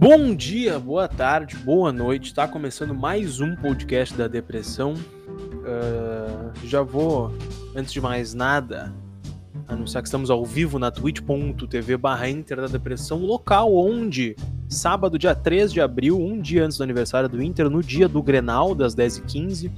Bom dia, boa tarde, boa noite. Está começando mais um podcast da depressão. Uh, já vou, antes de mais nada, anunciar que estamos ao vivo na twitch.tv barra Inter da Depressão, local onde, sábado, dia 3 de abril, um dia antes do aniversário do Inter, no dia do Grenal, das 10h15,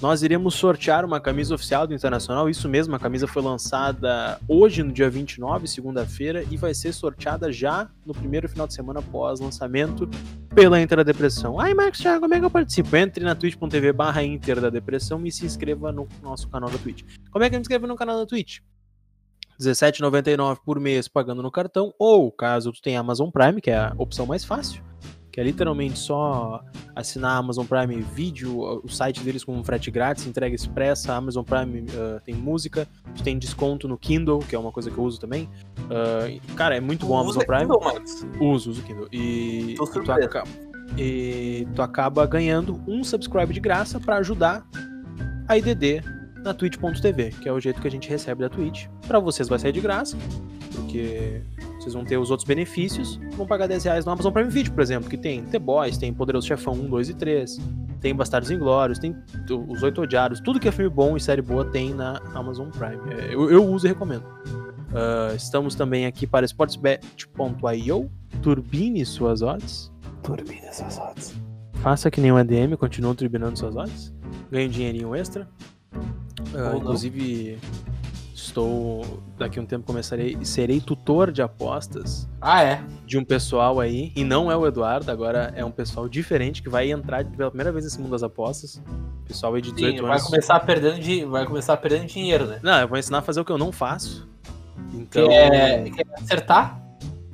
nós iremos sortear uma camisa oficial do Internacional. Isso mesmo, a camisa foi lançada hoje, no dia 29, segunda-feira, e vai ser sorteada já no primeiro final de semana após lançamento pela Inter da Depressão. Ai, Marcos Thiago, como é que eu participo? Entre na twitch.tv barra Inter da Depressão e se inscreva no nosso canal da Twitch. Como é que eu me inscrevo no canal da Twitch? R$17,99 por mês pagando no cartão, ou caso tu tenha Amazon Prime, que é a opção mais fácil, que é literalmente só assinar a Amazon Prime Video, o site deles com frete grátis, entrega expressa, a Amazon Prime uh, tem música, tem desconto no Kindle, que é uma coisa que eu uso também. Uh, cara, é muito bom a Amazon Prime. Kindle, Max? Uso, uso Kindle. E Tô tu, acaba, e tu acaba ganhando um subscribe de graça para ajudar a IDD na twitch.tv, que é o jeito que a gente recebe da Twitch. Para vocês vai sair de graça, porque vocês vão ter os outros benefícios. Vão pagar 10 reais no Amazon Prime Video, por exemplo, que tem The Boys, tem Poderoso Chefão 1, 2 e 3, tem Bastardos Inglórios, tem Os Oito Odiados, tudo que é filme bom e série boa tem na Amazon Prime. É, eu, eu uso e recomendo. Uh, estamos também aqui para sportsbet.io. Turbine suas odds. Turbine suas odds. Faça que nem um ADM, continua turbinando suas odds. Ganhe um dinheirinho extra. Uh, inclusive, estou daqui a um tempo começarei serei tutor de apostas. Ah, é? De um pessoal aí, e não é o Eduardo, agora é um pessoal diferente que vai entrar pela primeira vez nesse mundo das apostas. Pessoal aí de 18 Sim, vai anos. Começar perdendo de, vai começar perdendo dinheiro, né? Não, eu vou ensinar a fazer o que eu não faço. Então, quer, quer acertar?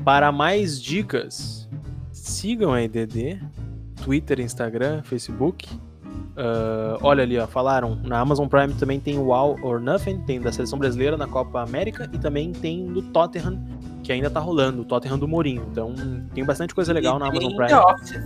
Para mais dicas, sigam a EDD, Twitter, Instagram, Facebook Uh, olha ali, ó, falaram, na Amazon Prime também tem o All or Nothing, tem da seleção brasileira na Copa América e também tem do Tottenham, que ainda tá rolando, o Tottenham do Mourinho. Então tem bastante coisa legal e na Amazon Prime. The Office.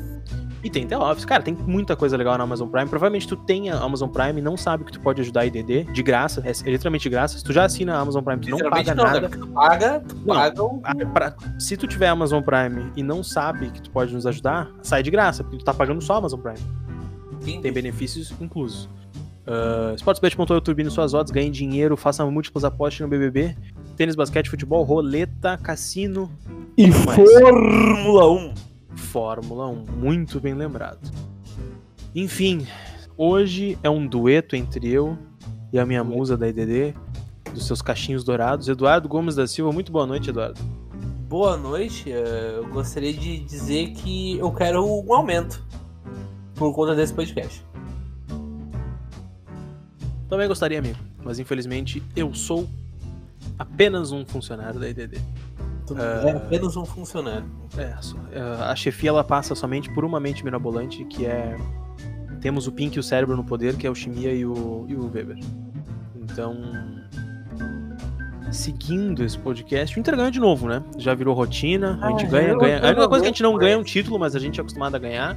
E tem The Office. Cara, tem muita coisa legal na Amazon Prime. Provavelmente tu tem a Amazon Prime e não sabe que tu pode ajudar a IDD de graça, é, é literalmente de graça. Se tu já assina a Amazon Prime, tu não paga não, nada. Né? Tu paga, tu não, paga o... pra, se tu tiver Amazon Prime e não sabe que tu pode nos ajudar, sai de graça, porque tu tá pagando só a Amazon Prime. Sim. Tem benefícios inclusos. Uh, Sportsbet.youtube no suas odds, ganhe dinheiro, faça múltiplas apostas no BBB, tênis, basquete, futebol, roleta, cassino e Fórmula 1. Fórmula 1, muito bem lembrado. Enfim, hoje é um dueto entre eu e a minha musa da IDD, dos seus cachinhos dourados, Eduardo Gomes da Silva. Muito boa noite, Eduardo. Boa noite. Eh, eu gostaria de dizer que eu quero um aumento por conta desse podcast. Também gostaria, amigo, mas infelizmente eu sou apenas um funcionário da IDD. Tu uh, é apenas um funcionário. É, a chefia ela passa somente por uma mente mirabolante que é temos o Pink e o cérebro no poder, que é o Chimia e o, e o Weber. Então, seguindo esse podcast, o Inter ganha de novo, né? Já virou rotina, a gente ah, ganha, ganha. A única coisa que a gente não ganha é um título, mas a gente é acostumado a ganhar.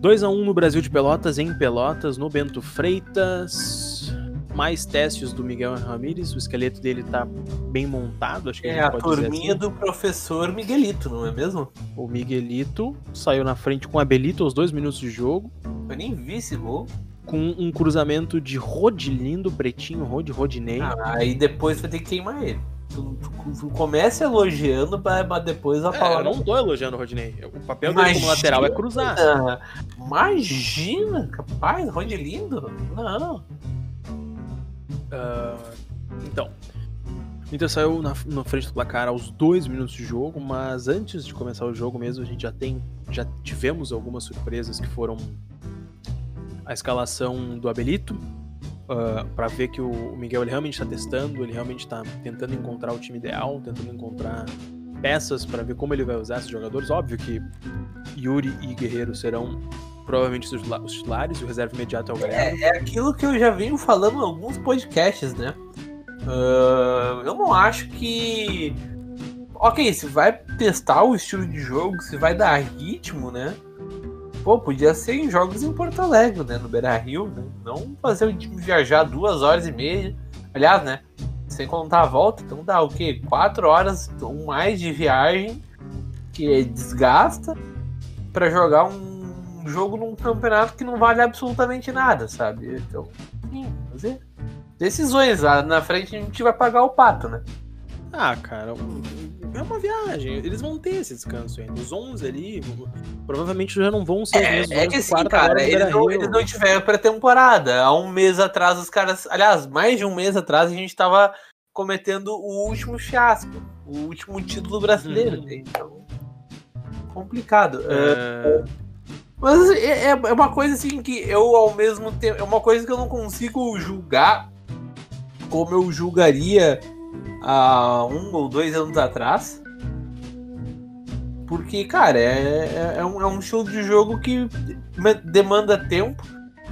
2x1 um no Brasil de Pelotas, em Pelotas, no Bento Freitas. Mais testes do Miguel Ramírez, o esqueleto dele tá bem montado, acho que É a, a turminha assim. do professor Miguelito, não é mesmo? O Miguelito saiu na frente com a Belito aos dois minutos de jogo. Eu nem vi esse gol com um cruzamento de Rodilindo, Pretinho, Rod, Rodinei. Ah, aí depois vai ter que queimar ele. Tu, começa elogiando, mas depois a palavra. É, eu não tô elogiando o Rodinei. O papel imagina, dele como lateral é cruzar. Imagina, capaz, Rodilindo? Não. Uh, então. O Inter saiu na, na, frente do placar aos dois minutos de jogo, mas antes de começar o jogo mesmo, a gente já tem. Já tivemos algumas surpresas que foram a escalação do Abelito, uh, ah, para ver que o Miguel ele realmente está testando, ele realmente está tentando encontrar o time ideal, tentando encontrar peças para ver como ele vai usar esses jogadores. Óbvio que Yuri e Guerreiro serão provavelmente os titulares e o reserva imediato é o Galhardo. É, é, aquilo que eu já venho falando em alguns podcasts, né? Uh, eu não acho que. Ok, se vai testar o estilo de jogo, se vai dar ritmo, né? Pô, podia ser em jogos em Porto Alegre, né? No Beira Rio, né? Não fazer o time viajar duas horas e meia. Aliás, né? Sem contar a volta, então dá o quê? Quatro horas ou mais de viagem que desgasta para jogar um jogo num campeonato que não vale absolutamente nada, sabe? Então, sim, fazer decisões. Lá na frente a gente vai pagar o pato, né? Ah, cara, é uma viagem. Eles vão ter esse descanso ainda. Os 11 ali, provavelmente já não vão ser é, é que assim, cara, eles não, eles não tiveram pré-temporada. Há um mês atrás, os caras. Aliás, mais de um mês atrás, a gente tava cometendo o último fiasco. O último título brasileiro. Hum. Então. Complicado. É... Mas é, é, é uma coisa assim que eu, ao mesmo tempo. É uma coisa que eu não consigo julgar como eu julgaria há um ou dois anos atrás. Porque, cara, é, é, é, um, é um estilo de jogo que demanda tempo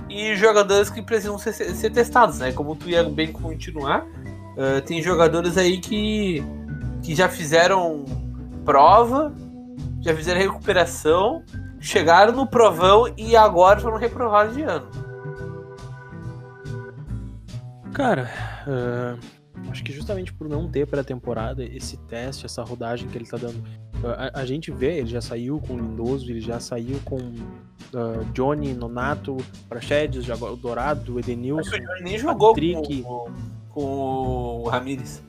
e jogadores que precisam ser, ser testados, né? Como tu ia bem continuar, uh, tem jogadores aí que, que já fizeram prova, já fizeram recuperação, chegaram no provão e agora foram reprovados de ano. Cara, uh, Acho que justamente por não ter pré-temporada, esse teste, essa rodagem que ele tá dando. A, a, gente vê, ele já saiu com o Lindoso, ele já saiu com uh, Johnny, Nonato, Prachedes, o Dourado, Edenilson. Mas o Johnny nem jogou Patrick, com, com o Ramires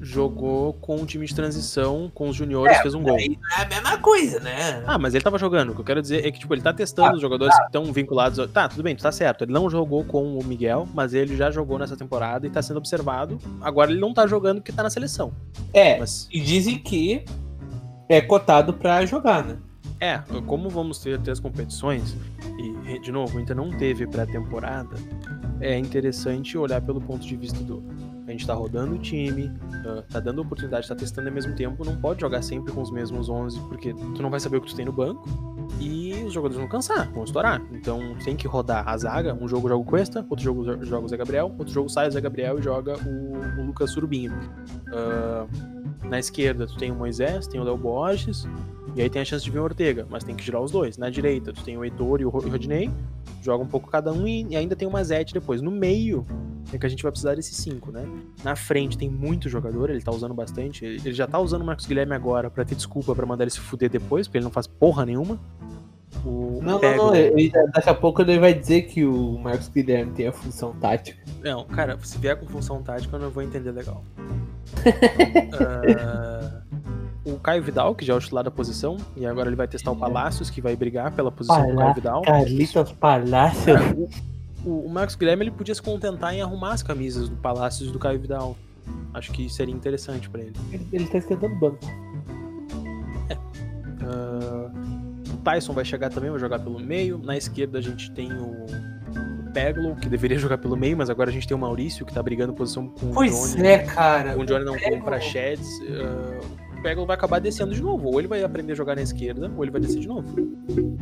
jogou com o time de transição, com os juniores, é, fez um gol. é a mesma coisa, né? Ah, mas ele tava jogando. O que eu quero dizer é que, tipo, ele tá testando ah, os jogadores tá. que estão vinculados. Tá, tudo bem, tá certo. Ele não jogou com o Miguel, mas ele já jogou nessa temporada e tá sendo observado. Agora ele não tá jogando porque tá na seleção. É, mas... e dizem que é cotado pra jogar, né? É, como vamos ter três competições, e de novo, ainda não teve pré-temporada, é interessante olhar pelo ponto de vista do a gente tá rodando o time, uh, tá dando oportunidade, tá testando ao mesmo tempo, não pode jogar sempre com os mesmos 11, porque tu não vai saber o que tu tem no banco e os jogadores vão cansar, vão estourar. Então tem que rodar a zaga, um jogo joga o Cuesta, outro jogo joga o Zé Gabriel, outro jogo sai o Zé Gabriel e joga o, o Lucas Surubinho. Uh, na esquerda tu tem o Moisés, tem o Léo Borges, e aí tem a chance de vir o Ortega, mas tem que girar os dois. Na direita tu tem o Heitor e o Rodinei, joga um pouco cada um e, ainda tem uma Zete depois. No meio é que a gente vai precisar desses cinco, né? Na frente tem muito jogador, ele tá usando bastante. Ele, já tá usando o Marcos Guilherme agora para ter desculpa para mandar ele se fuder depois, porque ele não faz porra nenhuma. O não, não, não, ele, daqui a pouco ele vai dizer que o Marcos Guilherme tem a função tática. Não, cara, se vier com função tática eu não vou entender legal. uh, o Caio Vidal, que já é o titular da posição, e agora ele vai testar o Palácios, que vai brigar pela posição Palá do Caio Vidal. Carlitos Palácios. o, o Marcos Guilherme ele podia se contentar em arrumar as camisas do Palácios e do Caio Vidal. Acho que seria interessante para ele. ele. Ele tá esquentando banco. É. Uh, o Tyson vai chegar também, vai jogar pelo meio. Na esquerda a gente tem o, o Peglo, que deveria jogar pelo meio, mas agora a gente tem o Maurício, que tá brigando posição com pois o Johnny. Pois é, cara. Com o Johnny não com o Prachedes. Uh, Peglo vai acabar descendo de novo. Ou ele vai aprender a jogar na esquerda, ou ele vai descer de novo.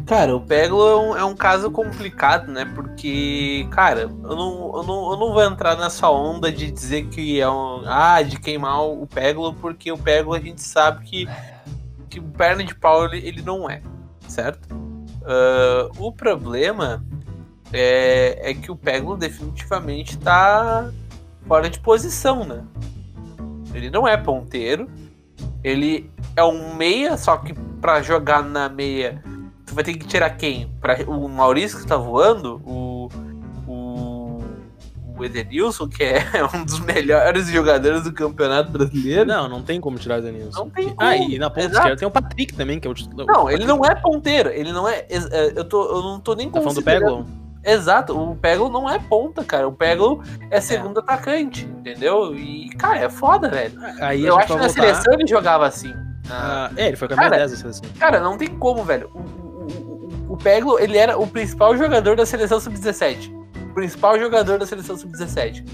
Cara, o Peglo é um, é um caso complicado, né? Porque, cara, eu não, eu, não, eu não vou entrar nessa onda de dizer que é um. Ah, de queimar o Peglo, porque o Peglo a gente sabe que, que o perna de pau ele, ele não é, certo? Uh, o problema é, é que o Peglo definitivamente tá fora de posição, né? Ele não é ponteiro ele é um meia, só que para jogar na meia, tu vai ter que tirar quem? Pra, o Maurício que tá voando, o, o, o Edenilson, que é um dos melhores jogadores do Campeonato Brasileiro. Não, não tem como tirar o Edenilson. Não tem como. Ah, e na ponta Exato. esquerda tem o Patrick também, que é o Não, ele não é ponteiro, ele não é. é eu, tô, eu não tô nem tá falando do Peglo? Exato, o Peglo não é ponta, cara. O Peglo é segundo é. atacante, entendeu? E, cara, é foda, velho. Aí Eu acho que na voltar... seleção ele jogava assim. Ah, é, ele foi campeão 10 da seleção. Cara, não tem como, velho. O, o, o, Peglo, ele era o principal jogador da seleção sub-17. O principal jogador da seleção sub-17.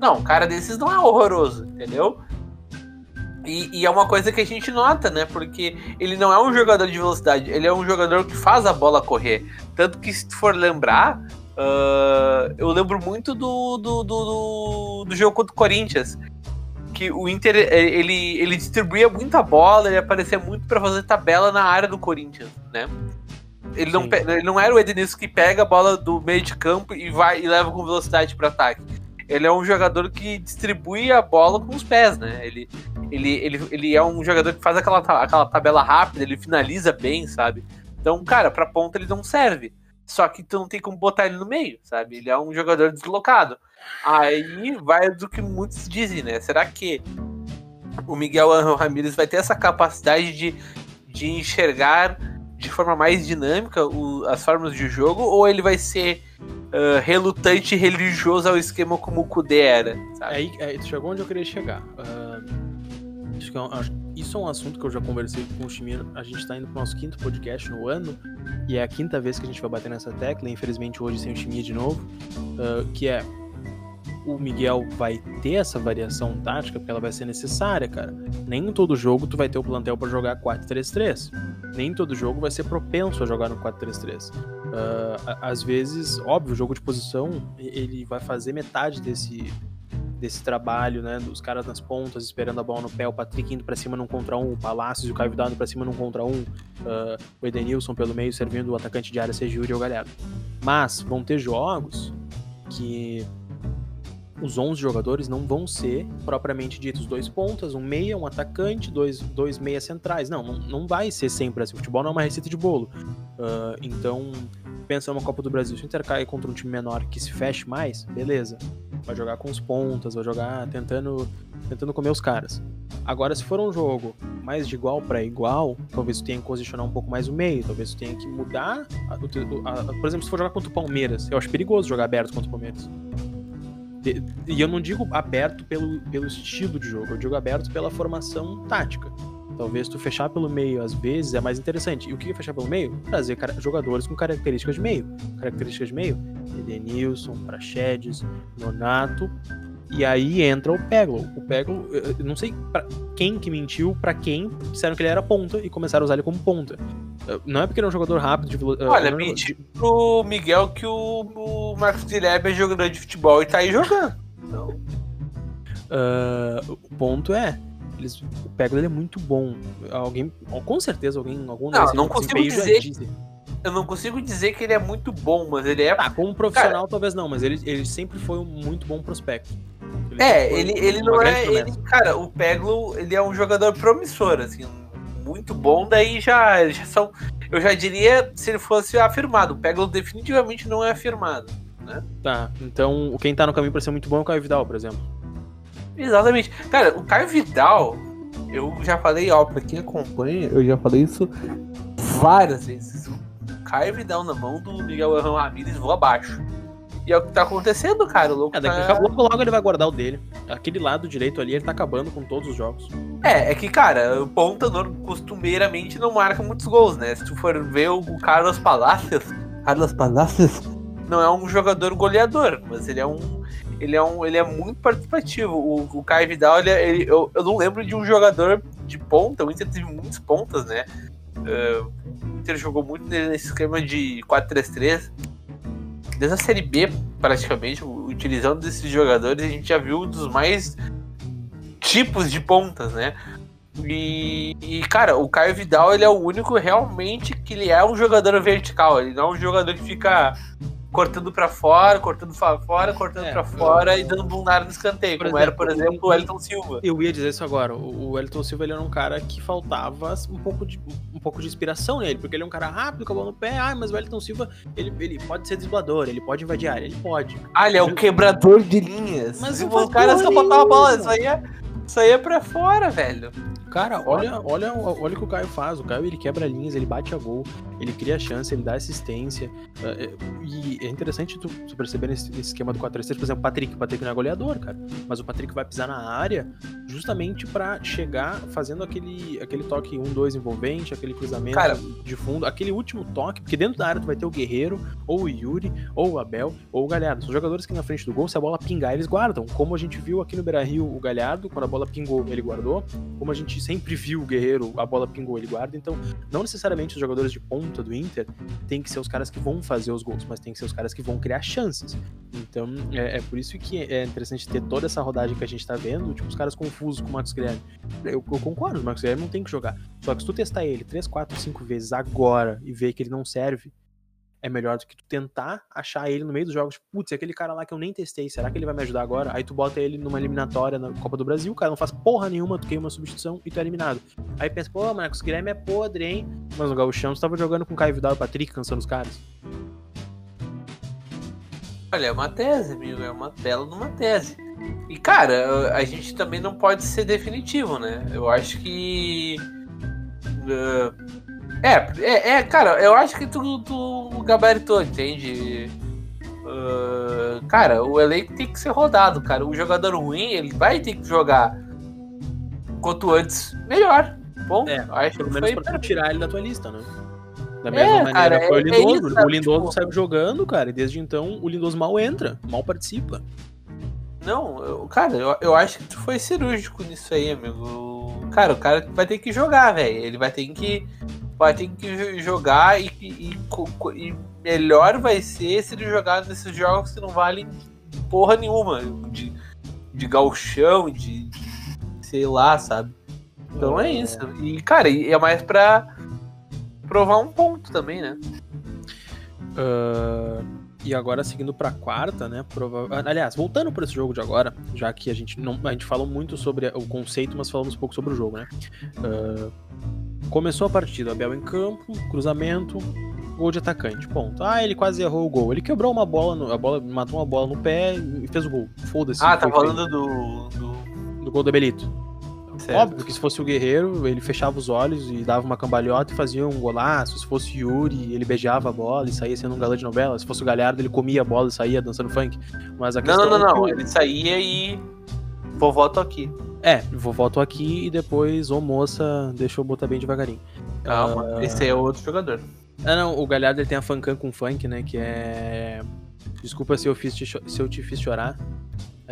Não, um cara desses não é horroroso, entendeu? E, e, é uma coisa que a gente nota, né? Porque ele não é um jogador de velocidade, ele é um jogador que faz a bola correr. Tanto que, se tu for lembrar, uh, eu lembro muito do, do, do, do, jogo contra o Corinthians. Que o Inter ele, ele distribuía muita bola, ele aparecia muito para fazer tabela na área do Corinthians, né? Ele não, ele não era o Edenilson que pega a bola do meio de campo e vai e leva com velocidade para ataque ele é um jogador que distribui a bola com os pés, né? Ele, ele, ele, ele é um jogador que faz aquela, aquela tabela rápida, ele finaliza bem, sabe? Então, cara, pra ponta ele não serve. Só que tu não tem como botar ele no meio, sabe? Ele é um jogador deslocado. Aí vai do que muitos dizem, né? Será que o Miguel Angel Ramírez vai ter essa capacidade de, de enxergar de forma mais dinâmica o, as formas de jogo? Ou ele vai ser uh, relutante e religioso ao esquema como o Kudê era? Sabe? Aí, aí, tu chegou onde eu queria chegar. Uh, acho que é acho, isso é um assunto que eu já conversei com o Chimino. A gente tá indo pro nosso quinto podcast no ano. E é a quinta vez que a gente vai bater nessa tecla. Infelizmente hoje sem o Chimia de novo. Uh, que é o Miguel vai ter essa variação tática, porque ela vai ser necessária, cara. Nem em todo jogo tu vai ter o plantel para jogar 4-3-3. Nem todo jogo vai ser propenso a jogar no 4-3-3. Uh, ah, às vezes, óbvio, o jogo de posição ele vai fazer metade desse, desse trabalho, né? Dos caras nas pontas esperando a bola no pé, o Patrick indo para cima num contra um, o Palácios e o Caio Vidal pra cima num contra um, uh, o Edenilson pelo meio servindo o atacante de área, seja Yuri ou Galhardo. Mas vão ter jogos que os 11 jogadores não vão ser propriamente ditos dois pontas, um meia, um atacante, dois, dois meias centrais. Não, não, não vai ser sempre assim. O futebol não é uma receita de bolo. Uh, então, pensa numa Copa do Brasil. Se o Inter cai contra um time menor que se feche mais, beleza. Vai jogar com os pontas, vai jogar tentando, tentando comer os caras. Agora, se for um jogo mais de igual para igual, talvez tu tenha que posicionar um pouco mais o meio, talvez tu tenha que mudar. A, a, a, por exemplo, se for jogar contra o Palmeiras, eu acho perigoso jogar aberto contra o Palmeiras. E eu não digo aberto pelo, pelo estilo de jogo, eu digo aberto pela formação tática. Talvez tu fechar pelo meio às vezes é mais interessante. E o que é fechar pelo meio? Trazer jogadores com características de meio. Características de meio: Edenilson, Praxedes, Nonato. E aí entra o Peglo. O Peglo, eu não sei pra quem que mentiu, para quem disseram que ele era ponta e começaram a usar ele como ponta. Não é porque ele é um jogador rápido de velocidade. Olha, mentiu pro Miguel que o, o Marcos Guilherme é jogador de futebol e tá aí jogando. Então. Uh, o ponto é. Eles, o Pego ele é muito bom. Alguém, com certeza, alguém, algum não, não consigo dizer. Eu não consigo dizer que ele é muito bom, mas ele é. Tá, como profissional cara, talvez não, mas ele, ele sempre foi um muito bom prospecto. É, ele, ele não é. Ele, cara, o Peglo ele é um jogador promissor, assim, muito bom, daí já, já são. Eu já diria se ele fosse afirmado. O Peglo definitivamente não é afirmado. Né? Tá, então quem tá no caminho para ser muito bom é o Caio Vidal, por exemplo. Exatamente. Cara, o Caio Vidal, eu já falei, ó, pra quem acompanha, eu já falei isso várias vezes. O Caio Vidal na mão do Miguel Ramírez voa abaixo. E é o que tá acontecendo, cara. O louco é, daqui tá... logo, logo ele vai guardar o dele. Aquele lado direito ali, ele tá acabando com todos os jogos. É, é que, cara, o ponta costumeiramente não marca muitos gols, né? Se tu for ver o Carlos Palacios. Carlos Palacios não é um jogador goleador, mas ele é um. Ele é, um, ele é muito participativo. O, o Caio Vidal, ele, ele eu, eu não lembro de um jogador de ponta. O Inter teve muitas pontas, né? Uh, o Inter jogou muito nesse esquema de 4-3-3 desde a Série B, praticamente, utilizando esses jogadores, a gente já viu dos mais tipos de pontas, né? E, e, cara, o Caio Vidal ele é o único realmente que ele é um jogador vertical, ele não é um jogador que fica cortando para fora, cortando para fora, cortando é, para fora eu... e dando bundada no escanteio, como exemplo, era, por exemplo, o Elton Silva. Eu ia dizer isso agora. O Elton Silva ele era um cara que faltava um pouco de, um pouco de inspiração nele, porque ele é um cara rápido, com a bola no pé. Ah, mas o Elton Silva, ele, ele pode ser desblador, ele pode invadir a área, ele pode. Ah, ele é o quebrador de linhas. Mas o cara só botava a bola, isso aí é, isso aí é pra fora, velho. Cara, olha, olha, olha o que o Caio faz. O Caio ele quebra linhas, ele bate a gol, ele cria chance, ele dá assistência. É, é, e é interessante tu, tu perceber nesse, nesse esquema do 4-3-3, por exemplo, o Patrick. O Patrick não é goleador, cara. Mas o Patrick vai pisar na área justamente para chegar fazendo aquele, aquele toque 1-2 envolvente, aquele cruzamento cara, de fundo, aquele último toque, porque dentro da área tu vai ter o Guerreiro, ou o Yuri, ou o Abel, ou o Galhardo. São jogadores que na frente do gol, se a bola pingar, eles guardam. Como a gente viu aqui no Beira Rio, o Galhardo, quando a bola pingou, ele guardou. Como a gente sempre viu o Guerreiro, a bola pingou, ele guarda. Então, não necessariamente os jogadores de ponta do Inter tem que ser os caras que vão fazer os gols, mas tem que ser os caras que vão criar chances. Então, é, é por isso que é interessante ter toda essa rodagem que a gente tá vendo, tipo, os caras confusos com o Marcos Guilherme. Eu, eu concordo, o Marcos Guilherme não tem que jogar. Só que se tu testar ele 3, 4, 5 vezes agora e ver que ele não serve, é melhor do que tu tentar achar ele no meio dos jogos. Putz, aquele cara lá que eu nem testei, será que ele vai me ajudar agora? Aí tu bota ele numa eliminatória na Copa do Brasil, o cara não faz porra nenhuma, tu queima uma substituição e tu é eliminado. Aí pensa, pô, Marcos Guilherme é podre, hein? Mas no Gauchão tu tava jogando com o Caio Vidal e o Patrick, cansando os caras. Olha, é uma tese, amigo, é uma bela de uma tese. E, cara, a gente também não pode ser definitivo, né? Eu acho que. Uh, é, é, é, cara, eu acho que tu, tu gabaritou, entende? Uh, cara, o elenco tem que ser rodado, cara. O jogador ruim, ele vai ter que jogar quanto antes, melhor. Bom, É, acho Pelo que menos foi pra tirar ele da tua lista, né? Da É, mesma maneira cara, foi o é- é Lindoso. isso, o Lindoso Tipo- saiu jogando, cara, e desde então o Lindoso mal entra, mal participa. Não, eu- cara, eu, eu acho que tu foi cirúrgico nisso aí, amigo. Cara, o cara vai ter que jogar, velho. Ele vai ter que. Vai ter que jo- jogar e, e- e melhor vai ser se ele jogar nesses jogos que não valem porra nenhuma. De, de galchão, de, de sei lá, sabe? Então é isso. E, cara, é mais pra provar um ponto também, né? Ah, e agora seguindo pra quarta, né? prova- Aliás, voltando para esse jogo de agora, já que a gente não, a gente falou muito sobre o conceito, mas falamos pouco sobre o jogo, né? Ah, começou a partida, Abel em campo, cruzamento, gol de atacante, ponto. Ah, ele quase errou o gol. Ele quebrou uma bola, no- a bola matou uma bola no pé e fez o gol. Foda-se. Ah, tá falando do. do... do gol do Belito. Certo. Óbvio que se fosse o Guerreiro, ele fechava os olhos e dava uma cambalhota e fazia um golaço. Se fosse o Yuri, ele beijava a bola e saía sendo um galã de novela. Se fosse o Galhardo, ele comia a bola e saía dançando funk. Mas a Não, questão não, não, é que não. Ele saía e. Vovó tô aqui. É, vovó tô aqui e depois, ô moça, deixa eu botar bem devagarinho. Calma. Esse aí é outro jogador. Ah, não, o Galhardo ele tem a fancam com funk, né? Que é. Desculpa se eu, fiz te se eu te fiz chorar.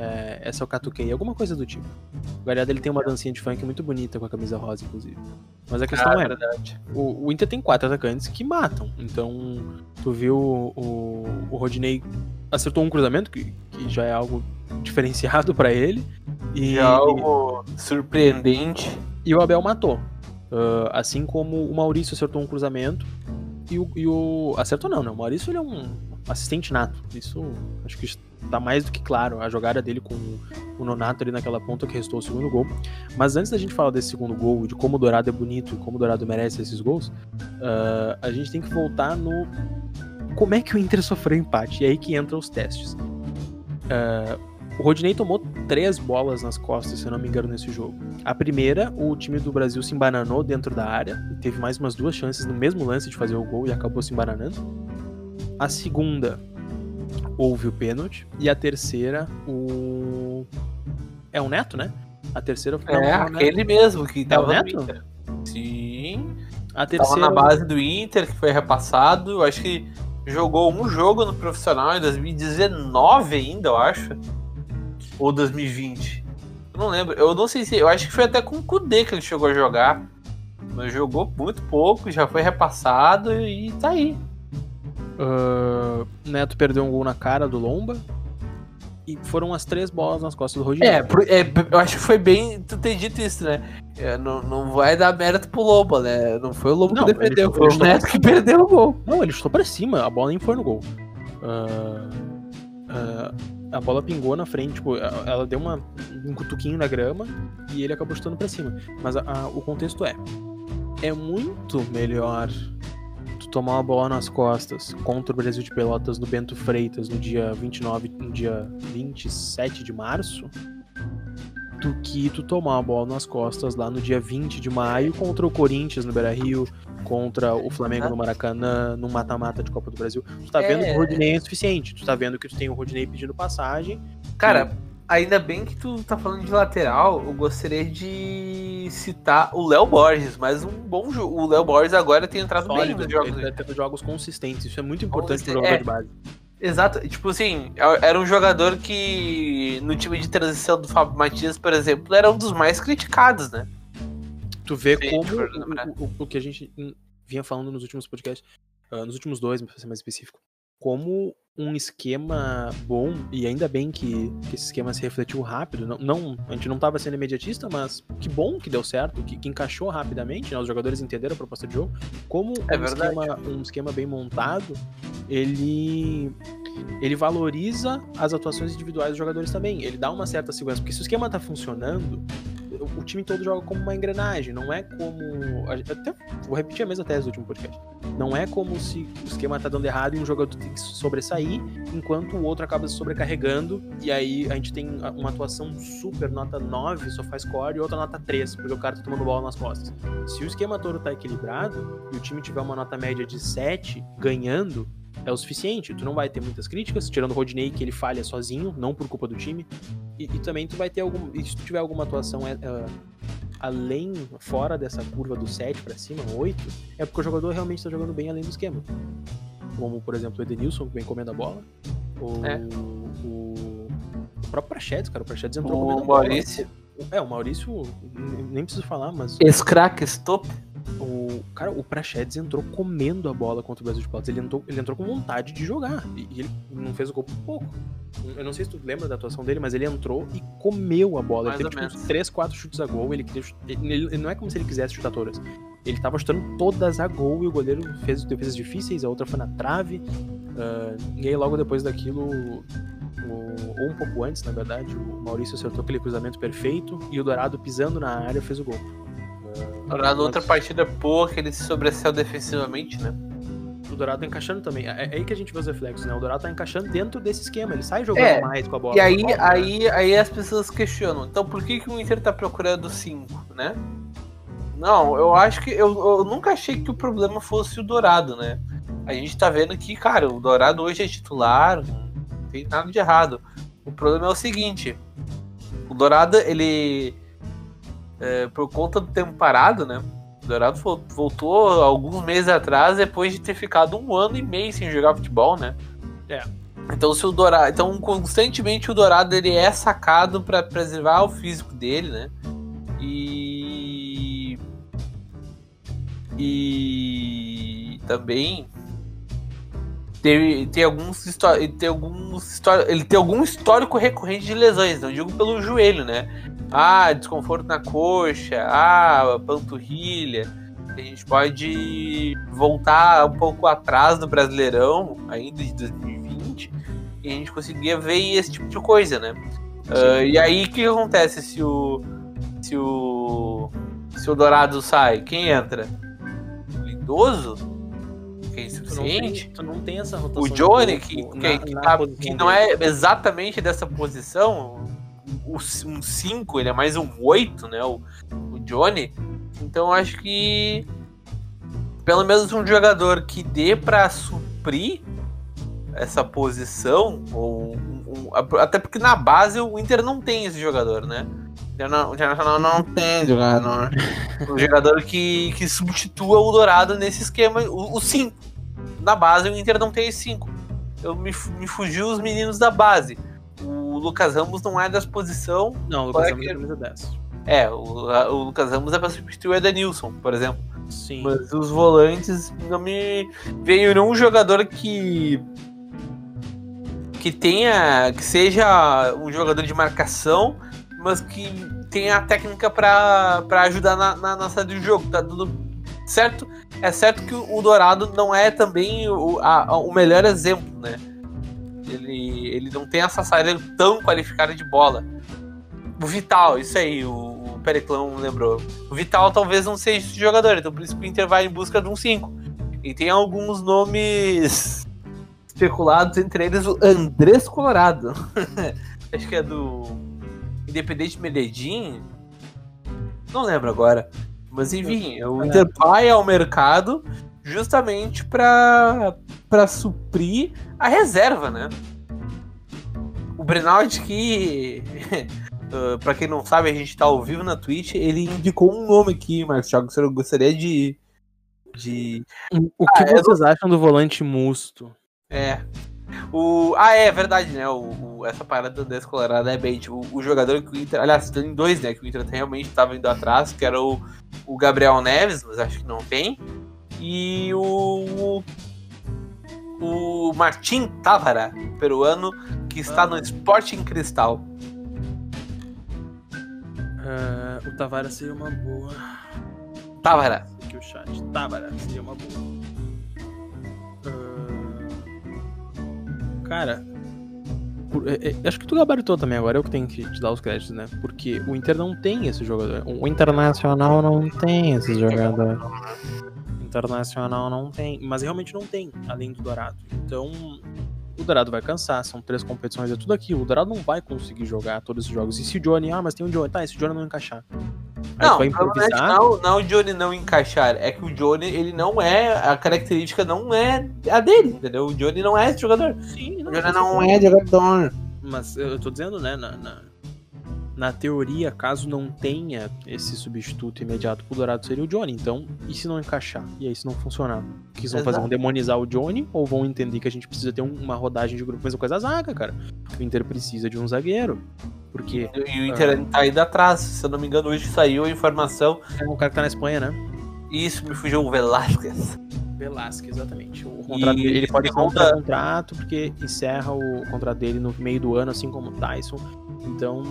É, essa eu catuquei, alguma coisa do tipo. O Galhardo ele tem uma dancinha de funk muito bonita com a camisa rosa, inclusive. Mas a questão Ah, é, verdade. o, o Inter tem quatro atacantes que matam. Então, tu viu o, o Rodinei acertou um cruzamento, que, que já é algo diferenciado pra ele. E, Já é algo surpreendente. e o Abel matou. Ah, assim como o Maurício acertou um cruzamento. E o, e o- Acertou não, né? O Maurício ele é um assistente nato. Isso acho que está mais do que claro. A jogada dele com o Nonato ali naquela ponta que restou o segundo gol. Mas antes da gente falar desse segundo gol, de como o Dourado é bonito e como o Dourado merece esses gols, ah, a gente tem que voltar no. Como é que o Inter sofreu empate? E aí que entram os testes. Ah, o Rodinei tomou três bolas nas costas, se eu não me engano, nesse jogo. A primeira, o time do Brasil se embananou dentro da área teve mais umas duas chances no mesmo lance de fazer o gol e acabou se embananando. A segunda, houve o pênalti. E a terceira, o. É o Neto, né? A terceira foi. É, o aquele mesmo que tava no Neto? Inter. Sim. A Tava terceira. na base do Inter, que foi repassado. Eu acho que jogou um jogo no profissional em 2019 ainda, eu acho. Ou 2020. Eu não lembro. Eu não sei se. Eu acho que foi até com o Kudê que ele chegou a jogar. Mas jogou muito pouco, já foi repassado e tá aí. Ah, Neto perdeu um gol na cara do Lomba. E foram as três bolas nas costas do Rodinei. É, é, eu acho que foi bem. Tu ter dito isso, né? É, não, não vai dar mérito pro Lobo, né? Não foi o Lobo Não, que defendeu, foi o Neto que perdeu o gol. Não, ele chutou pra cima, a bola nem foi no gol. Ah, ah, a bola pingou na frente, tipo, ela deu uma, um cutuquinho na grama e ele acabou chutando pra cima. Mas a- a- o contexto é: é muito melhor tu tomar uma bola nas costas contra o Brasil de Pelotas no Bento Freitas no dia 29, no dia 27 de março. Do que tu tomar uma bola nas costas lá no dia 20 de maio contra o Corinthians no Beira Rio, contra o Flamengo no Maracanã, no mata-mata de Copa do Brasil. Tu tá vendo É. que o Rodinei é insuficiente. Tu tá vendo que tu tem o Rodinei pedindo passagem. Cara, ainda bem que tu tá falando de lateral, eu gostaria de citar o Léo Borges, mas um bom jogo. O Léo Borges agora tem entrado bem Sólido, nos jogos. ele tá tendo jogos consistentes. Isso é muito importante pro Consistente, jogador é. de base. Exato, tipo assim, era um jogador que no time de transição do Fábio Matias, por exemplo, era um dos mais criticados, né? Tu vê Sim, como o, o- o que a gente vinha falando nos últimos podcasts, ah, nos últimos dois, pra ser mais específico. Como um esquema bom, e ainda bem que, que esse esquema se refletiu rápido. Não, não a gente não estava sendo imediatista, mas que bom que deu certo, que, que encaixou rapidamente, né? Os jogadores entenderam a proposta de jogo. Como É um, esquema, um esquema bem montado, ele. Ele valoriza as atuações individuais dos jogadores também. Ele dá uma certa segurança. Porque se o esquema tá funcionando, o- time todo joga como uma engrenagem. Não é como. Até vou repetir a mesma tese do último podcast. Não é como se o esquema tá dando errado e um jogador tem que sobressair, enquanto o outro acaba se sobrecarregando, e aí a gente tem uma atuação super nota 9, só faz core, e outra nota 3, porque o cara tá tomando bola nas costas. Se o esquema todo tá equilibrado, e o time tiver uma nota média de 7, ganhando, é o suficiente. Tu não vai ter muitas críticas, tirando o Rodney, que ele falha sozinho, não por culpa do time. E, e também tu vai ter algum. E se tu tiver alguma atuação é, além, fora dessa curva do 7 pra cima, 8, é porque o jogador realmente tá jogando bem além do esquema. Como, por exemplo, o Edenilson, que vem comendo a bola. O, É. o, o próprio Prachedes, cara. O Prachedes entrou O comendo a bola. Maurício. É, o Maurício, nem preciso falar, mas Scrack Stop. O cara, o Prachedes entrou comendo a bola contra o Brasil de Pelotas. Ele entrou, ele entrou com vontade de jogar. E, e ele não fez o gol por pouco. Eu não sei se tu lembra da atuação dele, mas ele entrou e comeu a bola. Mais ele teve tipo, menos. uns 3, 4 chutes a gol. Ele, queria ele, ele- não é como se ele quisesse chutar todas. Ele tava chutando todas a gol e o goleiro fez defesas difíceis, a outra foi na trave. ah, e aí logo depois daquilo, o- ou um pouco antes, na verdade, o Maurício acertou aquele cruzamento perfeito e o Dourado pisando na área fez o gol. Na outra partida boa que ele se sobressaiu defensivamente, né? o Dourado tá encaixando também. É, é aí que a gente vê os reflexos, né? O Dourado tá encaixando dentro desse esquema. Ele sai jogando É, mais com a bola. E aí, né? aí, aí as pessoas questionam. Então por que, que o Inter tá procurando 5, né? Não, eu acho que. Eu, eu nunca achei que o problema fosse o Dourado, né? A gente tá vendo que, cara, o Dourado hoje é titular, não tem nada de errado. O problema é o seguinte: o Dourado, ele. É, por conta do tempo parado, né? O Dourado vo- voltou alguns meses atrás depois de ter ficado um ano e meio sem jogar futebol, né? É. Então se o Dourado, então constantemente o Dourado ele é sacado para preservar o físico dele, né? E e também tem, tem alguns ele tem alguns ele tem algum histórico recorrente de lesões, não digo pelo joelho, né? Ah, desconforto na coxa, ah, panturrilha. A gente pode voltar um pouco atrás do Brasileirão, ainda de 2020, e a gente conseguia ver esse tipo de coisa, né? Ah, e aí o que acontece se o se o se o Dourado sai? Quem entra? O Lindoso? Que é Tu não, tem, insuficiente? tu não tem essa rotação. O Johnny, corpo que, na- que, que na tá- que não é exatamente dessa posição, um 5, ele é mais um 8, né? O, o Johnny. Então acho que pelo menos um jogador que dê pra suprir essa posição, ou um- um- até porque na base o Inter não tem esse jogador, né? O Inter não, tem jogador. um jogador que, que substitua o Dourado nesse esquema, o 5. Na base o Inter não tem 5. Eu me, me fugiu os meninos da base. O Lucas Ramos não é dessa posição. Não, o Lucas é Ramos é camisa 10. É, o, a- o Lucas Ramos é pra substituir o Edenilson, por exemplo. Sim. Mas os volantes não me veio nenhum jogador que que tenha que seja um jogador de marcação, mas que tenha a técnica pra ajudar na, na, na saída do jogo. Tá tudo certo? É certo que o Dourado não é também o, a- o melhor exemplo, né? Ele, ele não tem essa saída tão qualificada de bola. O Vital, isso aí, o, o Periclão lembrou. O Vital talvez não seja esse jogador, então por isso que o Inter vai em busca de um 5. E tem alguns nomes especulados, entre eles o Andrés Colorado. Acho que é do Independente Medellín. Não lembro agora. Mas enfim, o Inter vai ao mercado justamente para para suprir a reserva, né? O Brenald que Uh, pra quem não sabe, a gente tá ao vivo na Twitch. Ele indicou um nome aqui, Marcos Thiago. Você gostaria de. de. O que Ah, é vocês acham do volante musto? É. O, ah, é verdade, né? O, o- essa parada do Andrés Colorado é bem. Tipo, o jogador que o Inter. Aliás, tem dois, né? Que o Inter realmente tava indo atrás, que era o, o Gabriel Neves, mas acho que não tem. E o. o Martim Távara, peruano, que está no Sporting Cristal. Uh, o Tavara seria uma boa. Távara. Aqui o chat. Távara seria uma boa. Cara, por, é, é, acho que tu gabaritou também agora, eu que tenho que te dar os créditos, né? Porque o Inter não tem esse jogador. O Internacional não tem esse jogador. Internacional não tem, mas realmente não tem, além do Dourado. Então, o Dourado vai cansar, são três competições, é tudo aquilo. O Dourado não vai conseguir jogar todos os jogos. E se o Johnny, ah, mas tem o Johnny, tá, e se o Johnny não encaixar? Aí não, vai improvisar. Não, não o Johnny não encaixar, é que o Johnny, ele não é, a característica não é a dele, entendeu? O Johnny não é esse jogador. Sim, não, o Johnny não é jogador. Mas eu tô dizendo, né, na, na na teoria, caso não tenha esse substituto imediato pro Dourado, seria o Johnny. Então, e se não encaixar? E aí, se não funcionar? O que eles vão fazer? Vão demonizar o Johnny ou vão entender que a gente precisa ter uma rodagem de grupo? Mesma coisa a zaga, cara. O Inter precisa de um zagueiro. Porque. E o Inter uh, tá indo atrás. Se eu não me engano, hoje saiu a informação. É um cara que tá na Espanha, né? Isso, me fugiu o Velasquez. Velasquez, exatamente. O contrato dele, ele pode segunda... contrato porque encerra o contrato dele no meio do ano, assim como o Tyson. Então,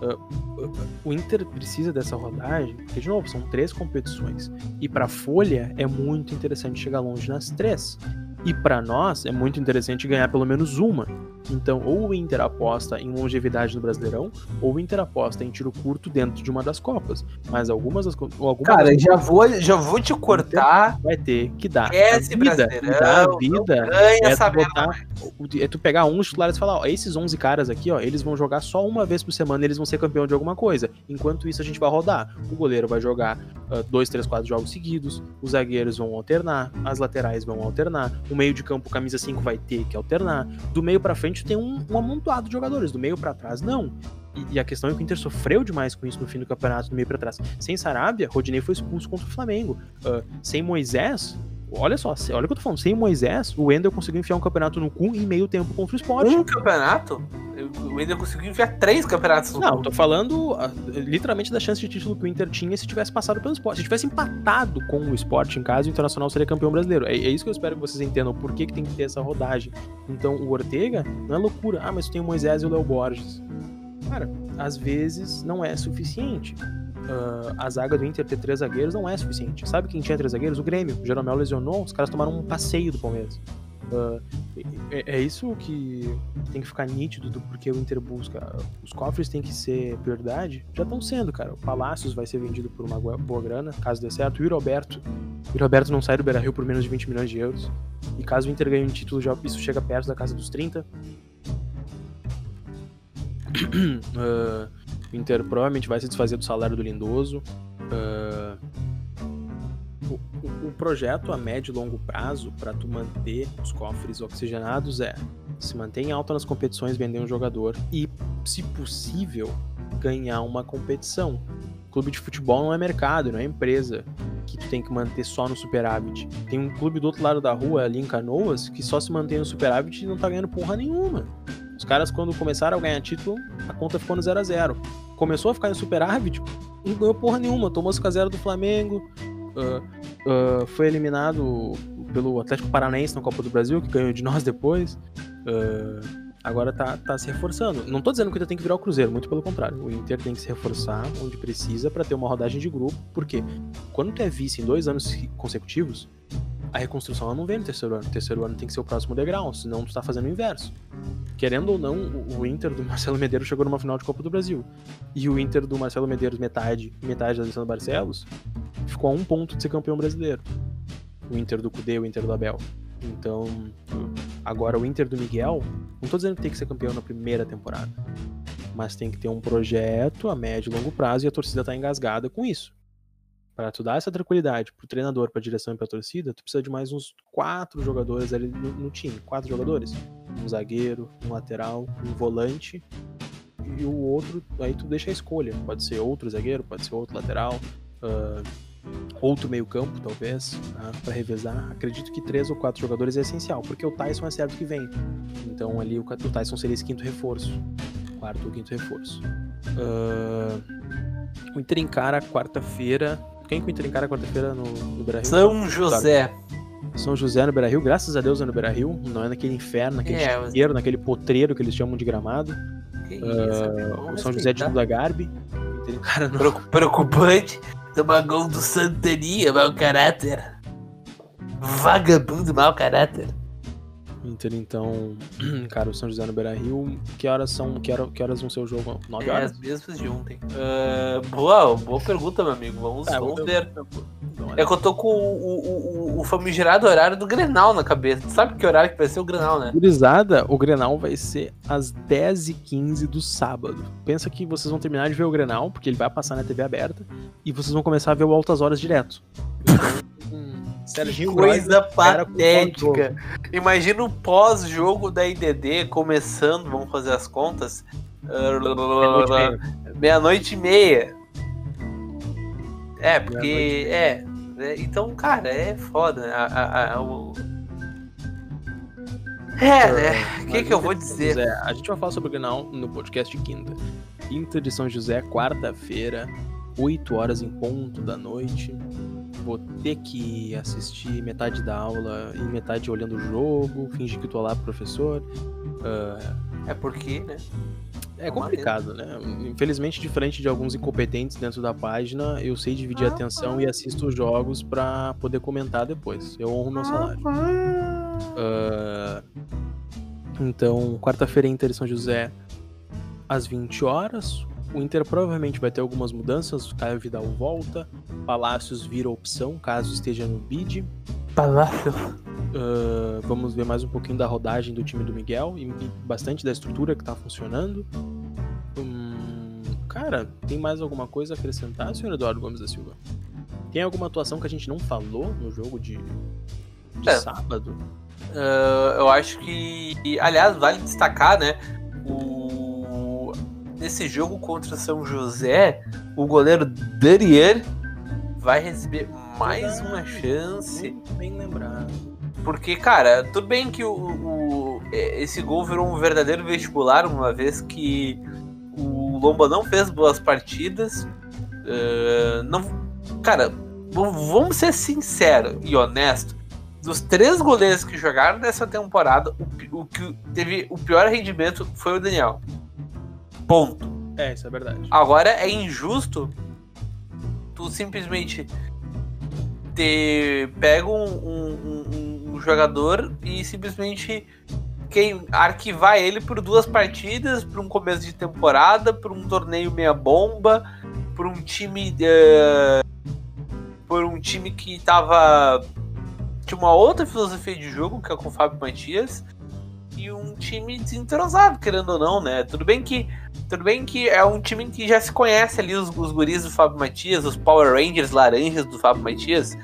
uh, uh, o Inter precisa dessa rodagem, porque, de novo, são três competições. E para Folha é muito interessante chegar longe nas três. E para nós é muito interessante ganhar pelo menos uma. Então, ou o Inter aposta em longevidade no Brasileirão, ou o Inter aposta em tiro curto dentro de uma das Copas. Mas algumas das algumas Cara, das já vou, já vou te cortar. Vai ter que dar. Esse vida, a vida ganha é, tu botar, é tu pegar uns titulares e falar, ó, esses 11 caras aqui, ó, eles vão jogar só uma vez por semana, eles vão ser campeão de alguma coisa. Enquanto isso a gente vai rodar. O goleiro vai jogar uh, dois, três, quatro jogos seguidos, os zagueiros vão alternar, as laterais vão alternar, o meio de campo camisa 5 vai ter que alternar. Do meio para frente tem um, um, amontoado de jogadores, do meio para trás não. E, e, a questão é que o Inter sofreu demais com isso no fim do campeonato, do meio para trás. Sem Sarabia, Rodinei foi expulso contra o Flamengo. Uh, sem Moisés, Olha só, olha o que eu tô falando. Sem Moisés, o Wendel conseguiu enfiar um campeonato no cu em meio tempo contra o esporte. Um campeonato? O Wendel conseguiu enfiar três campeonatos no Não, cu. tô falando uh, literalmente da chance de título que o Inter tinha se tivesse passado pelo esporte. Se tivesse empatado com o esporte em casa, o Internacional seria campeão brasileiro. É, é, isso que eu espero que vocês entendam. Por que, que tem que ter essa rodagem? Então, o Ortega não é loucura. Ah, mas tem o Moisés e o Léo Borges. Cara, às vezes não é suficiente uh, a zaga do Inter ter três zagueiros não é suficiente. Sabe quem tinha três zagueiros? O Grêmio. O Jeromel lesionou, os caras tomaram um passeio do Palmeiras. Uh, é, é, isso que tem que ficar nítido do porquê o Inter busca. Os cofres têm que ser prioridade. Já estão sendo, cara. O Palácios vai ser vendido por uma boa grana, caso dê certo. E o Roberto. O Roberto não sai do Beira Rio por menos de 20 milhões de euros. E caso o Inter ganhe um título, já, isso chega perto da casa dos 30. uh, O Inter provavelmente vai se desfazer do salário do Lindoso. Uh, o, o, projeto a médio e longo prazo para tu manter os cofres oxigenados é se manter em alta nas competições, vender um jogador e, se possível, ganhar uma competição. Clube de futebol não é mercado, não é empresa que tu tem que manter só no superávit. Tem um clube do outro lado da rua, ali em Canoas, que só se mantém no superávit e não tá ganhando porra nenhuma. Os caras, quando começaram a ganhar título, a conta ficou no 0 a 0 Começou a ficar em superávit, não ganhou porra nenhuma. Tomou 5x0 do Flamengo, uh, uh, foi eliminado pelo Atlético Paranaense na Copa do Brasil, que ganhou de nós depois. Uh, agora tá, tá se reforçando. Não tô dizendo que o Inter tem que virar o Cruzeiro, muito pelo contrário. O Inter tem que se reforçar onde precisa para ter uma rodagem de grupo, porque quando tu é vice em dois anos consecutivos, a reconstrução ela não vem no terceiro ano. O terceiro ano tem que ser o próximo degrau, senão tu tá fazendo o inverso. Querendo ou não, o Inter do Marcelo Medeiros chegou numa final de Copa do Brasil. E o Inter do Marcelo Medeiros, metade, metade da Alessandro Barcelos, ficou a um ponto de ser campeão brasileiro. O Inter do Cudê, o Inter do Abel. Então, agora o Inter do Miguel, não tô dizendo que tem que ser campeão na primeira temporada, mas tem que ter um projeto a médio e longo prazo e a torcida tá engasgada com isso. Para tu dar essa tranquilidade pro treinador, pra direção e pra torcida, tu precisa de mais uns quatro jogadores ali no, no time. Quatro jogadores. Um zagueiro, um lateral, um volante e o outro, aí tu deixa a escolha. Pode ser outro zagueiro, pode ser outro lateral, uh, outro meio-campo, talvez, uh, para revezar. Acredito que três ou quatro jogadores é essencial, porque o Tyson é certo que vem. Então ali o, o Tyson seria esse quinto reforço. Quarto ou quinto reforço. Uh, o Inter encara quarta-feira quem que o Inter encara quarta-feira no, no Brasil? São José. São José no Beira-Rio, graças a Deus é no Beira-Rio, não é naquele inferno, naquele É, é, mas- naquele potreiro que eles chamam de gramado. Que isso, vamos o São José de. Duda Garbi. Entendeu? Cara, não. Preocu- Preocupante. Tomagão do Santaria, mau caráter. Vagabundo, mau caráter. Inter, então, cara, o São José no Beira Rio, que horas são. Que, hora, que horas vão ser o jogo? 9 É horas? as mesmas de ontem. Ah, boa, boa pergunta, meu amigo. Vamos, É, vamos ver. É que eu tô com o, o, o, famigerado horário do Grenal na cabeça. Tu sabe que horário que vai ser o Grenal, né? Gurizada, o Grenal vai ser às 10h15 do sábado. Pensa que vocês vão terminar de ver o Grenal, porque ele vai passar na TV aberta, e vocês vão começar a ver o Altas Horas direto. Hum, Serginho Coisa patética. Imagina o pós-jogo da IDD começando, vamos fazer as contas. meia-noite e meia. Meia-noite e meia. É, porque. É. é, Então, cara, é foda. né? A, a- a- o- É, né? O que, que eu vou dizer? José, a gente vai falar sobre o Grenal no podcast de quinta. Quinta de São José, quarta-feira, 8 horas em ponto da noite. Vou ter que assistir metade da aula e metade olhando o jogo, fingir que tô lá pro professor. Ah, É porque, né? é complicado, né? Infelizmente, diferente de alguns incompetentes dentro da página, eu sei dividir a atenção e assisto os jogos pra poder comentar depois. Eu honro meu salário. Ah, então, quarta-feira Inter e São José às 20 horas. O Inter provavelmente vai ter algumas mudanças. O Caio Vidal volta. Palácios vira opção caso esteja no bid. Palácio. Ah, vamos ver mais um pouquinho da rodagem do time do Miguel e, bastante da estrutura que tá funcionando. Hum, cara, tem mais alguma coisa a acrescentar, senhor Eduardo Gomes da Silva? Tem alguma atuação que a gente não falou no jogo de, de É. sábado? Ah, eu acho que. Aliás, vale destacar, né? O... Nesse jogo contra São José, o goleiro Darier vai receber mais uma chance. Muito bem lembrado. Porque, cara, tudo bem que o, o- é, esse gol virou um verdadeiro vestibular, uma vez que o Lomba não fez boas partidas. Ah, não, cara, vamos ser sinceros e honestos. Dos três goleiros que jogaram nessa temporada, o, o que teve o pior rendimento foi o Daniel. Ponto. É, isso é verdade. Agora é injusto tu simplesmente ter pega um, um- um- um jogador e simplesmente quem arquivar ele por duas partidas, por um começo de temporada, por um torneio meia bomba, por um time eh, por um time que tava tinha uma outra filosofia de jogo que é com o Fábio Matias e um time desentrosado, querendo ou não, né? Tudo bem que tudo bem que é um time que já se conhece ali, os, os guris do Fábio Matias, os Power Rangers laranjas do Fábio Matias,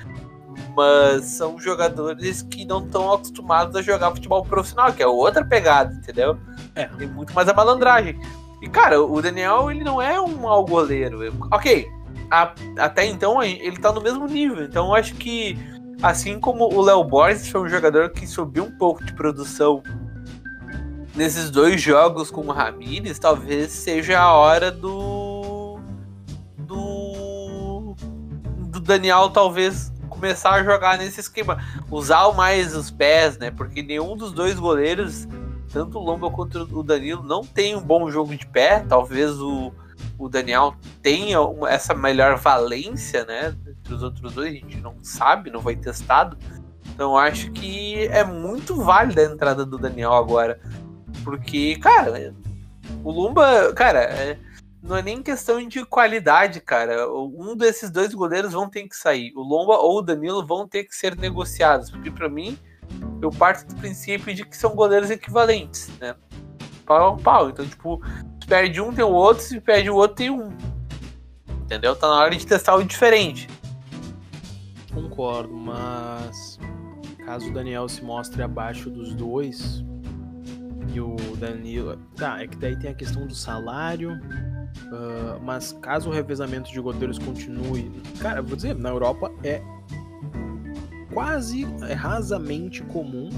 mas são jogadores que não estão acostumados a jogar futebol profissional, que é outra pegada, entendeu? É. Tem muito mais a malandragem. E, cara, o Daniel, ele não é um mau goleiro. Ok, a- até então ele tá no mesmo nível, então eu acho que, assim como o Léo Borges foi um jogador que subiu um pouco de produção nesses dois jogos com o Ramires, talvez seja a hora do. do. do Daniel talvez começar a jogar nesse esquema. Usar mais os pés, né? Porque nenhum dos dois goleiros, tanto o Lomba quanto o Danilo, não tem um bom jogo de pé. Talvez o, o Daniel tenha uma- essa melhor valência, né? Entre os outros dois, a gente não sabe, não foi testado. Então acho que é muito válida a entrada do Daniel agora. Porque, cara, o Lumba, cara, é- não é nem questão de qualidade, cara. Um desses dois goleiros vão ter que sair. O Lomba ou o Danilo vão ter que ser negociados. Porque, pra mim, eu parto do princípio de que são goleiros equivalentes, né? Pau um pau. Então, tipo, se perde um, tem o outro. Se perde o outro, tem um. Entendeu? Tá na hora de testar o diferente. Concordo, mas caso o Daniel se mostre abaixo dos dois e o Danilo. Tá, é que daí tem a questão do salário. ah, mas caso o revezamento de goleiros continue. Cara, vou dizer, na Europa é quase, é rasamente comum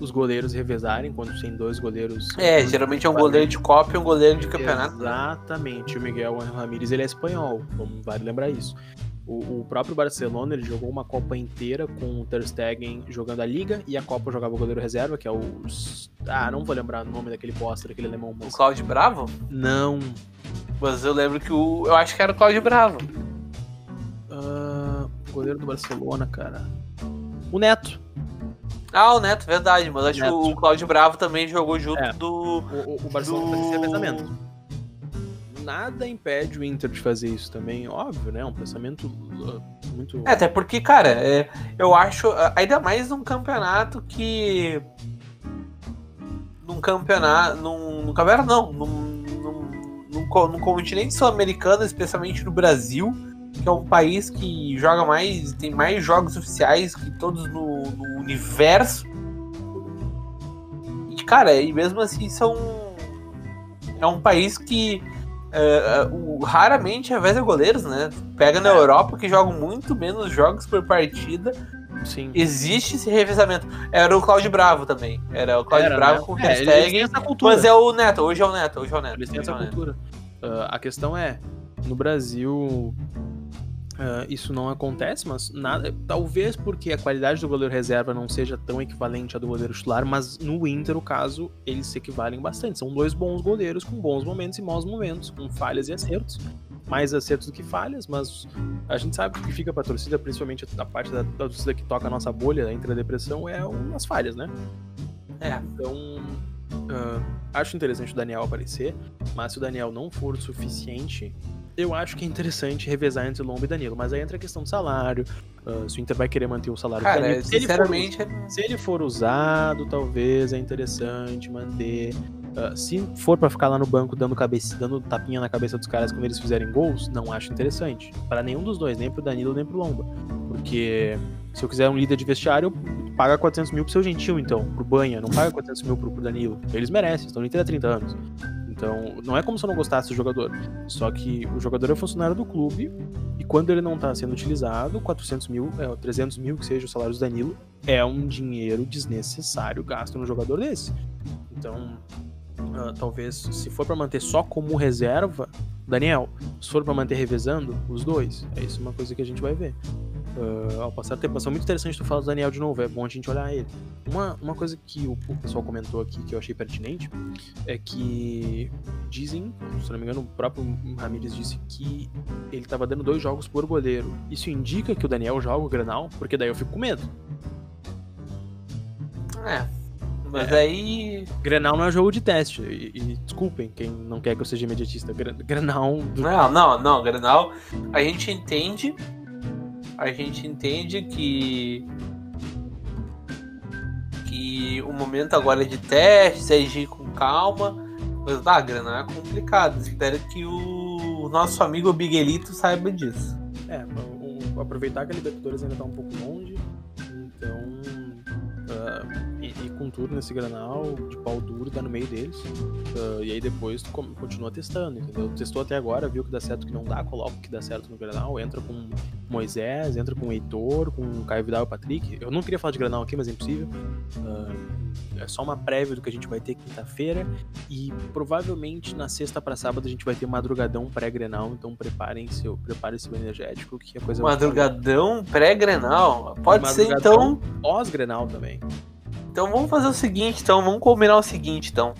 os goleiros revezarem quando tem dois goleiros. É, geralmente é um goleiro de Copa e um goleiro de campeonato. Exatamente. O Miguel Ramírez ele é espanhol, vale lembrar isso. O, o, próprio Barcelona ele jogou uma Copa inteira com o Ter Stegen jogando a Liga e a Copa jogava o goleiro reserva, que é o... Ah, não vou lembrar o nome daquele póster, aquele alemão. Mas... O Cláudio Bravo? Não. Mas eu lembro que o... Eu acho que era o Cláudio Bravo. Uh, goleiro do Barcelona, cara. O Neto. Ah, o Neto, verdade. Mas acho que o Cláudio Bravo também jogou junto é. do... O, o Barcelona do... fazia revezamento nada impede o Inter de fazer isso também, óbvio, né? Um pensamento uh, muito. É, até porque, cara, é, eu acho, uh, ainda mais num campeonato que. Num campeonato. Num, num campeonato, não. Num, num, num continente sul-americano, especialmente no Brasil, que é um país que joga mais. tem mais jogos oficiais que todos no, no universo. E, cara, e mesmo assim são. É um país que Uh, uh, raramente reveza goleiros, né? Pega na é. Europa que jogam muito menos jogos por partida. Sim. Existe esse revezamento. Era o Cláudio Bravo também. Era o Cláudio Bravo né? com o é, hashtag. Mas é o Neto, hoje é o Neto, hoje é o Neto. Eles têm essa cultura. Uh, a questão é, no Brasil, Uh, isso não acontece, mas nada. Talvez porque a qualidade do goleiro reserva não seja tão equivalente à do goleiro titular, mas no Inter, o caso, eles se equivalem bastante. São dois bons goleiros com bons momentos e maus momentos, com falhas e acertos. Mais acertos do que falhas, mas a gente sabe que fica pra torcida, principalmente a parte da, da torcida que toca a nossa bolha entre a depressão, é umas falhas, né? É. Então, uh, acho interessante o Daniel aparecer, mas se o Daniel não for o suficiente, eu acho que é interessante revezar entre Lomba e Danilo, mas aí entra a questão do salário. Uh, se o Inter vai querer manter o salário Cara, Danilo. Se sinceramente. Ele for, se ele for usado, talvez é interessante manter. Uh, se for para ficar lá no banco dando, cabeça, dando tapinha na cabeça dos caras quando eles fizerem gols, não acho interessante. Para nenhum dos dois, nem pro Danilo nem pro Lomba. Porque se eu quiser um líder de vestiário, paga 400 mil pro seu gentil, então, pro Banha, não paga 400 mil pro, pro Danilo. Eles merecem, estão no Inter há 30 anos. Então, não é como se eu não gostasse do jogador. Só que o jogador é funcionário do clube e quando ele não está sendo utilizado, 400 mil, é, 300 mil, que seja o salário do Danilo, é um dinheiro desnecessário gasto no jogador desse. Então, uh, talvez, se for para manter só como reserva, Daniel, se for para manter revezando, os dois, é isso uma coisa que a gente vai ver uh, ao passar do tempo. Mas é muito interessante tu falar do Daniel de novo, é bom a gente olhar ele. Uma, uma coisa que o, o pessoal comentou aqui que eu achei pertinente é que dizem, se não me engano, o próprio Ramires disse que ele tava dando dois jogos por goleiro. Isso indica que o Daniel joga o Granal? Porque daí eu fico com medo. É. Mas é, aí. Grenal não é jogo de teste. E, e, desculpem quem não quer que eu seja imediatista. Grenal. Do... Não, não, não. Grenal, a gente entende a gente entende que que o momento agora é de teste, é de ir com calma, mas dá grana é complicado. Espero que o nosso amigo Miguelito saiba disso. É, aproveitar que a Libertadores ainda tá um pouco longe, tudo nesse granal, de pau duro, tá no meio deles. Uh, e aí depois tu continua testando, entendeu? Testou até agora, viu que dá certo que não dá, coloca o que dá certo no granal, entra com Moisés, entra com o Heitor, com o Caio Vidal e o Patrick. Eu não queria falar de granal aqui, mas é impossível. Uh, é só uma prévia do que a gente vai ter quinta-feira e provavelmente na sexta para sábado a gente vai ter madrugadão pré-grenal, então preparem seu, prepare seu energético que a coisa Madrugadão pré-grenal? Pode ser então pós-grenal também. Então vamos fazer o seguinte, então vamos combinar o seguinte, então.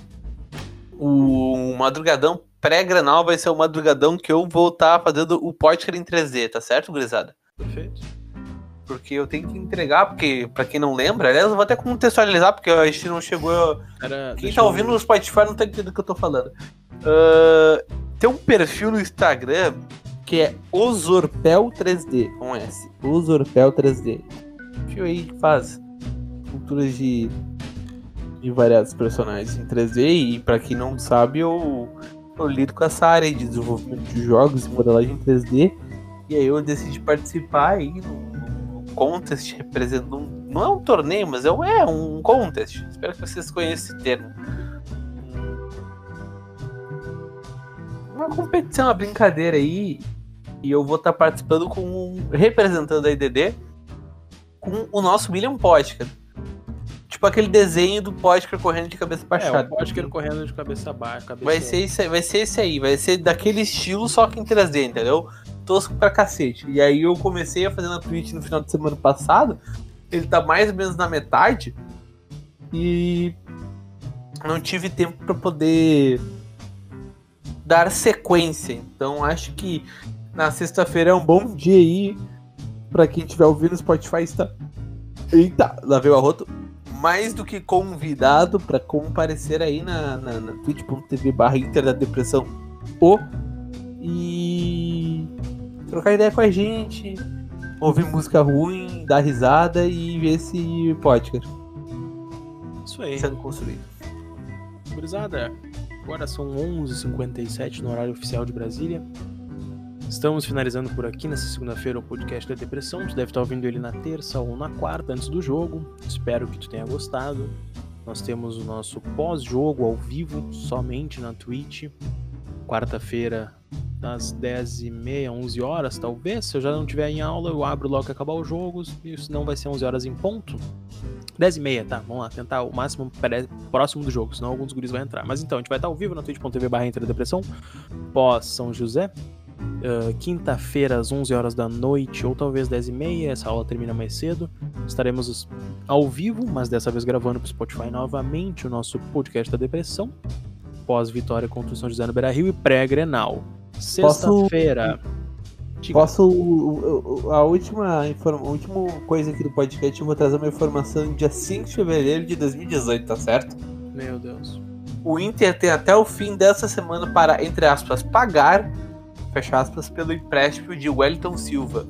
O madrugadão pré-granal vai ser o madrugadão que eu vou estar tá fazendo o Portiker em 3D, tá certo, gurizada? Perfeito. Porque eu tenho que entregar, porque, pra quem não lembra, aliás, eu vou até contextualizar, porque a gente não chegou. Cara, quem tá ouvindo no Spotify não tá entendendo o que eu tô falando. Uh, tem um perfil no Instagram que é Osorpel 3D, com S. Osorpel 3D. Perfil aí que faz culturas de, de variados personagens em 3D e para quem não sabe eu, eu lido com essa área de desenvolvimento de jogos e modelagem 3D e aí eu decidi participar aí no contest representando um, não é um torneio mas é um, é um contest. Espero que vocês conheçam esse termo. Uma competição, uma brincadeira aí. E eu vou estar participando com representando a IDD com o nosso William Potker Tipo aquele desenho do Potker correndo de cabeça baixada. É, o correndo de cabeça baixa. Cabeça... Vai, ser esse, vai ser esse aí, vai ser daquele estilo, só que em 3D, entendeu? tosco pra cacete. E aí eu comecei a fazer na Twitch no final de semana passado. Ele tá mais ou menos na metade. E não tive tempo para poder dar sequência. Então acho que na sexta-feira é um bom dia aí para quem estiver ouvindo no Spotify está Eita, lá veio o arroto. Mais do que convidado para comparecer aí na, na, na twitch.tv barra Inter da Depressão o e trocar ideia com a gente, ouvir música ruim, dar risada e ver esse podcast. Isso aí. Sendo construído. Gurizada, agora são 11h57 no horário oficial de Brasília. Estamos finalizando por aqui nessa segunda-feira o podcast da Depressão. Tu deve estar ouvindo ele na terça ou na quarta, antes do jogo. Espero que tu tenha gostado. Nós temos o nosso pós-jogo ao vivo, somente na Twitch. Quarta-feira, das 10h30, 11 horas, talvez. Se eu já não estiver em aula, eu abro logo que acabar os jogos. E senão vai ser 11 horas em ponto. 10 e meia, tá? Vamos lá, tentar o máximo próximo do jogo, senão alguns guris vão entrar. Mas então, a gente vai estar ao vivo na twitch.tv barra Depressão, pós São José. Uh, Quinta-feira, às 11 horas da noite, ou talvez 10 e meia, essa aula termina mais cedo. Estaremos ao vivo, mas dessa vez gravando para o Spotify novamente o nosso podcast da depressão. Pós-vitória contra o São José no Beira Rio e pré-grenal. Sexta-feira. Posso... Posso. A última, a última coisa aqui do podcast, eu vou trazer uma informação dia 5 de fevereiro de 2018, tá certo? Meu Deus. O Inter tem até o fim dessa semana para, entre aspas, pagar, fecha aspas, pelo empréstimo de Wellington Silva.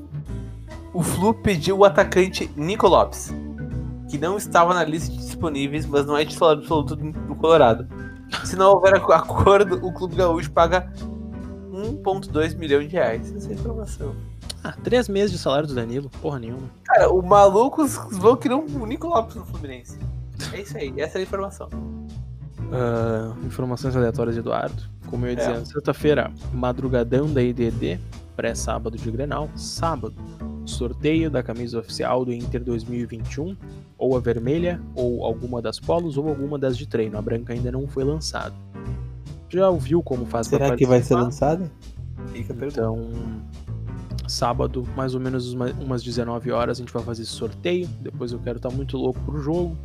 O Flu pediu o atacante Nico Lopes, que não estava na lista de disponíveis, mas não é titular absoluto do Colorado. Se não houver acordo, o Clube Gaúcho paga 1,2 milhão de reais. Essa é a informação. Ah, três meses de salário do Danilo, porra nenhuma. Cara, o maluco vão criar um Nico Lopes no Fluminense. É isso aí, essa é a informação. Uh, informações aleatórias de Eduardo. Como eu ia dizendo, é. sexta-feira, madrugadão da IDD, pré-sábado de Grenal. Sábado, sorteio da camisa oficial do Inter 2021, ou a vermelha, ou alguma das polos, ou alguma das de treino. A branca ainda não foi lançada já ouviu como faz Será que vai ser lançada? Então, sábado, mais ou menos umas 19 horas, a gente vai fazer esse sorteio. Depois eu quero estar muito louco pro jogo.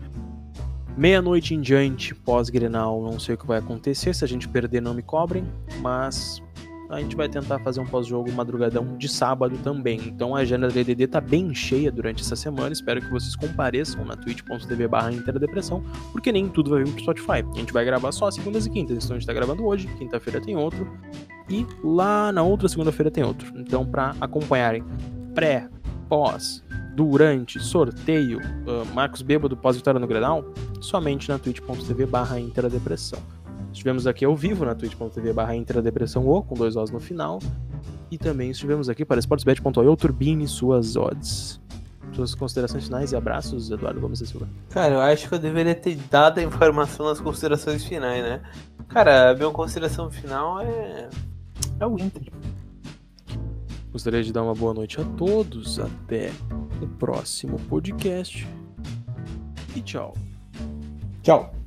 Meia-noite em diante, pós-grenal, não sei o que vai acontecer. Se a gente perder, não me cobrem. Mas a gente vai tentar fazer um pós-jogo madrugadão de sábado também. Então a agenda da DDD tá bem cheia durante essa semana. Espero que vocês compareçam na twitch.tv barra Interdepressão, porque nem tudo vai vir pro Spotify. A gente vai gravar só segundas e quintas. Então a gente tá gravando hoje, quinta-feira tem outro. E lá na outra segunda-feira tem outro. Então, para acompanharem pré, pós, durante, sorteio, uh, Marcos Bêbado pós-vitória no Grenal, somente na twitch.tv barra Interdepressão. Estivemos aqui ao vivo na twitch.tv barra Depressão O, com dois Os no final. E também estivemos aqui para sportsbet.io, turbine suas odds. Suas considerações finais e abraços, Eduardo Gomes da Silva. Cara, eu acho que eu deveria ter dado a informação nas considerações finais, né? Cara, a minha consideração final é. É o Inter. Gostaria de dar uma boa noite a todos. Até o próximo podcast. E tchau. Tchau.